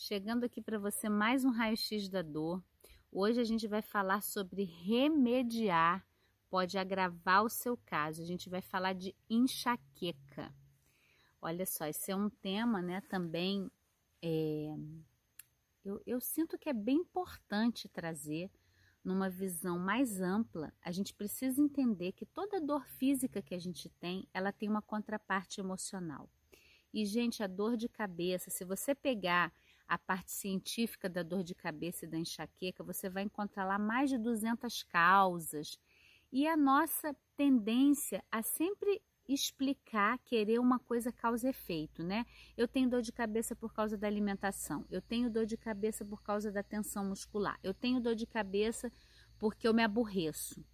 Chegando aqui para você mais um raio-x da dor. Hoje a gente vai falar sobre remediar, pode agravar o seu caso. A gente vai falar de enxaqueca. Olha só, esse é um tema, né, também é, eu, eu sinto que é bem importante trazer numa visão mais ampla, a gente precisa entender que toda dor física que a gente tem, ela tem uma contraparte emocional. E, gente, a dor de cabeça, se você pegar a parte científica da dor de cabeça e da enxaqueca, você vai encontrar lá mais de 200 causas. E a nossa tendência a sempre explicar, querer uma coisa causa efeito, né? Eu tenho dor de cabeça por causa da alimentação, eu tenho dor de cabeça por causa da tensão muscular, eu tenho dor de cabeça porque eu me aborreço.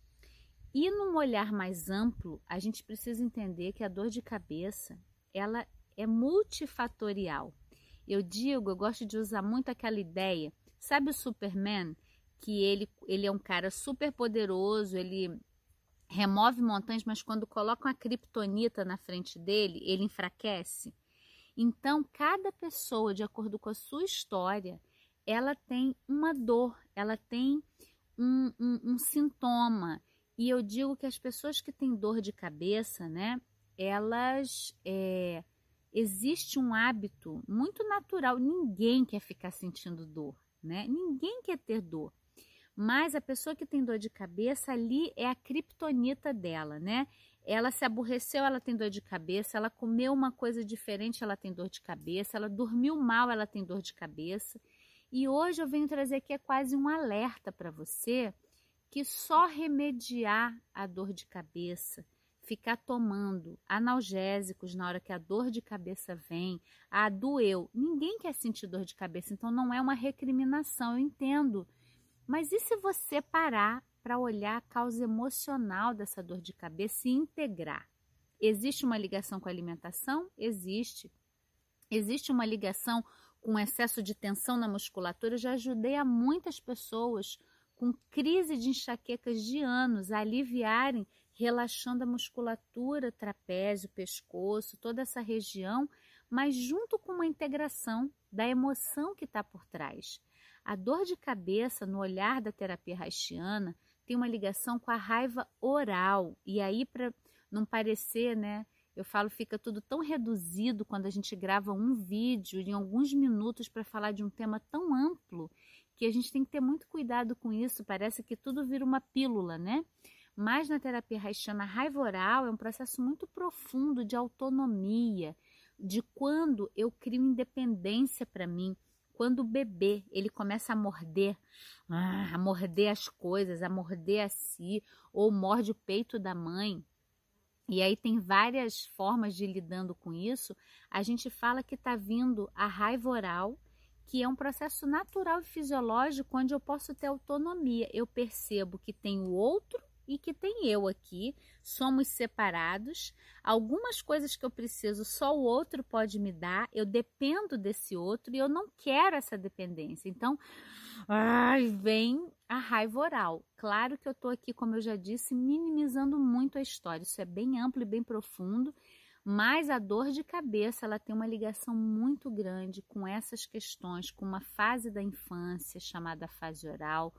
E num olhar mais amplo, a gente precisa entender que a dor de cabeça, ela é multifatorial. Eu digo, eu gosto de usar muito aquela ideia. Sabe o Superman? Que ele, ele é um cara super poderoso, ele remove montanhas, mas quando colocam a kriptonita na frente dele, ele enfraquece. Então, cada pessoa, de acordo com a sua história, ela tem uma dor, ela tem um, um, um sintoma. E eu digo que as pessoas que têm dor de cabeça, né, elas é, existe um hábito muito natural. Ninguém quer ficar sentindo dor, né? Ninguém quer ter dor. Mas a pessoa que tem dor de cabeça ali é a criptonita dela, né? Ela se aborreceu, ela tem dor de cabeça, ela comeu uma coisa diferente, ela tem dor de cabeça, ela dormiu mal, ela tem dor de cabeça. E hoje eu venho trazer aqui é quase um alerta para você que só remediar a dor de cabeça, ficar tomando analgésicos na hora que a dor de cabeça vem, ah, doeu. Ninguém quer sentir dor de cabeça, então não é uma recriminação, eu entendo. Mas e se você parar para olhar a causa emocional dessa dor de cabeça e integrar? Existe uma ligação com a alimentação? Existe. Existe uma ligação com excesso de tensão na musculatura? Eu já ajudei a muitas pessoas com crise de enxaquecas de anos a aliviarem relaxando a musculatura, trapézio, pescoço, toda essa região, mas junto com uma integração da emoção que está por trás. A dor de cabeça no olhar da terapia haitiana tem uma ligação com a raiva oral. E aí, para não parecer, né? Eu falo, fica tudo tão reduzido quando a gente grava um vídeo em alguns minutos para falar de um tema tão amplo que a gente tem que ter muito cuidado com isso. Parece que tudo vira uma pílula, né? Mas na terapia haitiana, a raiva oral é um processo muito profundo de autonomia, de quando eu crio independência para mim, quando o bebê ele começa a morder, ah, a morder as coisas, a morder a si, ou morde o peito da mãe, e aí tem várias formas de lidando com isso, a gente fala que está vindo a raiva oral, que é um processo natural e fisiológico onde eu posso ter autonomia. Eu percebo que tem o outro e que tem eu aqui, somos separados. Algumas coisas que eu preciso só o outro pode me dar, eu dependo desse outro e eu não quero essa dependência. Então, ai, vem a raiva oral. Claro que eu estou aqui, como eu já disse, minimizando muito a história. Isso é bem amplo e bem profundo. Mas a dor de cabeça ela tem uma ligação muito grande com essas questões, com uma fase da infância chamada fase oral,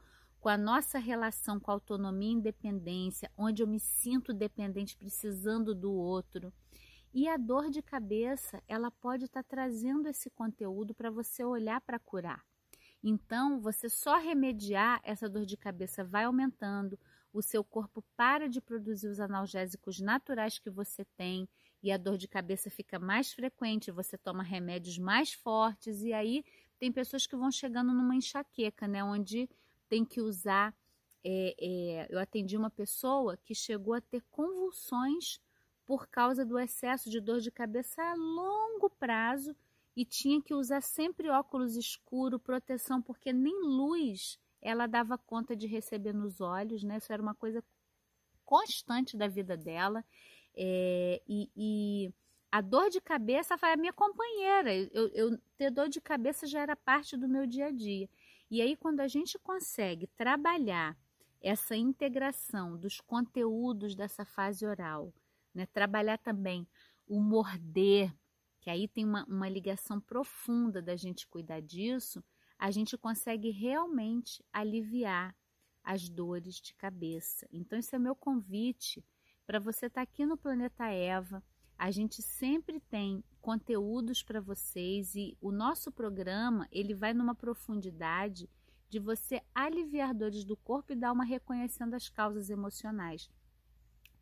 com a nossa relação com autonomia e independência, onde eu me sinto dependente precisando do outro. E a dor de cabeça, ela pode estar tá trazendo esse conteúdo para você olhar para curar. Então, você só remediar essa dor de cabeça vai aumentando, o seu corpo para de produzir os analgésicos naturais que você tem e a dor de cabeça fica mais frequente, você toma remédios mais fortes e aí tem pessoas que vão chegando numa enxaqueca, né, onde tem que usar. É, é, eu atendi uma pessoa que chegou a ter convulsões por causa do excesso de dor de cabeça a longo prazo e tinha que usar sempre óculos escuro, proteção, porque nem luz ela dava conta de receber nos olhos, né? Isso era uma coisa constante da vida dela. É, e, e, a dor de cabeça foi a minha companheira. Eu, eu, ter dor de cabeça já era parte do meu dia a dia. E aí, quando a gente consegue trabalhar essa integração dos conteúdos dessa fase oral, né? trabalhar também o morder, que aí tem uma, uma ligação profunda da gente cuidar disso, a gente consegue realmente aliviar as dores de cabeça. Então, esse é meu convite para você estar tá aqui no Planeta Eva. A gente sempre tem conteúdos para vocês e o nosso programa ele vai numa profundidade de você aliviar dores do corpo e dar uma reconhecendo as causas emocionais.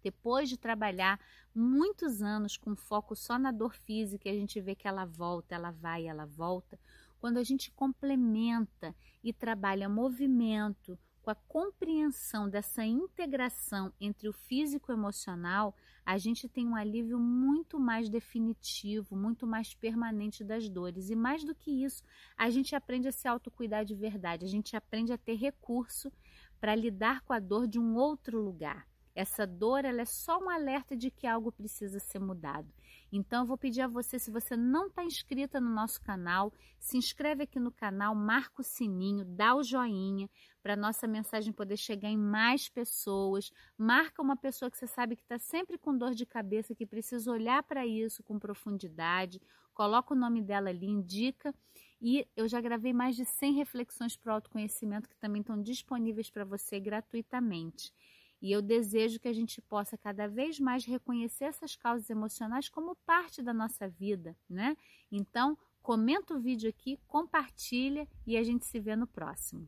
Depois de trabalhar muitos anos com foco só na dor física, a gente vê que ela volta, ela vai, ela volta. Quando a gente complementa e trabalha movimento, com a compreensão dessa integração entre o físico e o emocional, a gente tem um alívio muito mais definitivo, muito mais permanente das dores. E mais do que isso, a gente aprende a se autocuidar de verdade, a gente aprende a ter recurso para lidar com a dor de um outro lugar. Essa dor ela é só um alerta de que algo precisa ser mudado. Então eu vou pedir a você, se você não está inscrita no nosso canal, se inscreve aqui no canal, marca o sininho, dá o joinha para nossa mensagem poder chegar em mais pessoas. Marca uma pessoa que você sabe que está sempre com dor de cabeça, que precisa olhar para isso com profundidade. Coloca o nome dela ali, indica. E eu já gravei mais de 100 reflexões para o autoconhecimento que também estão disponíveis para você gratuitamente. E eu desejo que a gente possa cada vez mais reconhecer essas causas emocionais como parte da nossa vida, né? Então, comenta o vídeo aqui, compartilha e a gente se vê no próximo.